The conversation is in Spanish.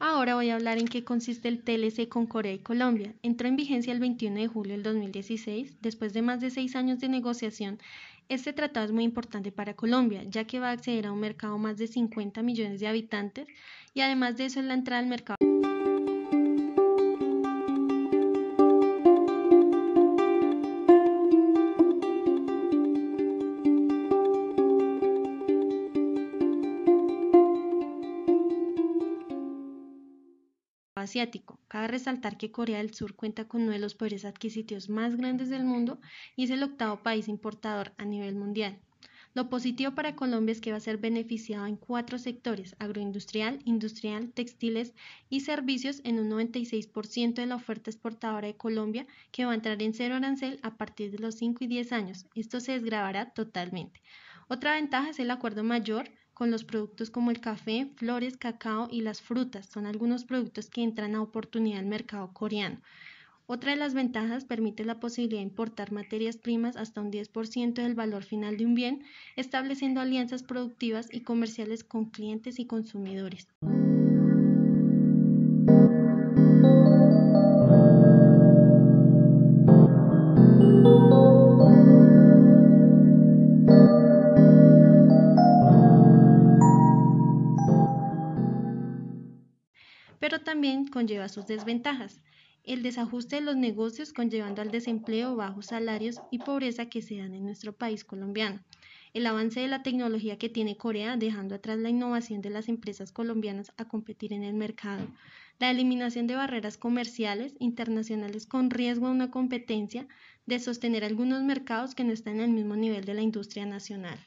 Ahora voy a hablar en qué consiste el TLC con Corea y Colombia. Entró en vigencia el 21 de julio del 2016. Después de más de seis años de negociación, este tratado es muy importante para Colombia, ya que va a acceder a un mercado más de 50 millones de habitantes y además de eso es la entrada al mercado. Asiático. Cabe resaltar que Corea del Sur cuenta con uno de los poderes adquisitivos más grandes del mundo y es el octavo país importador a nivel mundial. Lo positivo para Colombia es que va a ser beneficiado en cuatro sectores, agroindustrial, industrial, textiles y servicios en un 96% de la oferta exportadora de Colombia que va a entrar en cero arancel a partir de los 5 y 10 años. Esto se desgravará totalmente. Otra ventaja es el acuerdo mayor con los productos como el café, flores, cacao y las frutas. Son algunos productos que entran a oportunidad del mercado coreano. Otra de las ventajas permite la posibilidad de importar materias primas hasta un 10% del valor final de un bien, estableciendo alianzas productivas y comerciales con clientes y consumidores. Pero también conlleva sus desventajas. El desajuste de los negocios conllevando al desempleo, bajos salarios y pobreza que se dan en nuestro país colombiano. El avance de la tecnología que tiene Corea dejando atrás la innovación de las empresas colombianas a competir en el mercado. La eliminación de barreras comerciales internacionales con riesgo a una competencia de sostener algunos mercados que no están en el mismo nivel de la industria nacional.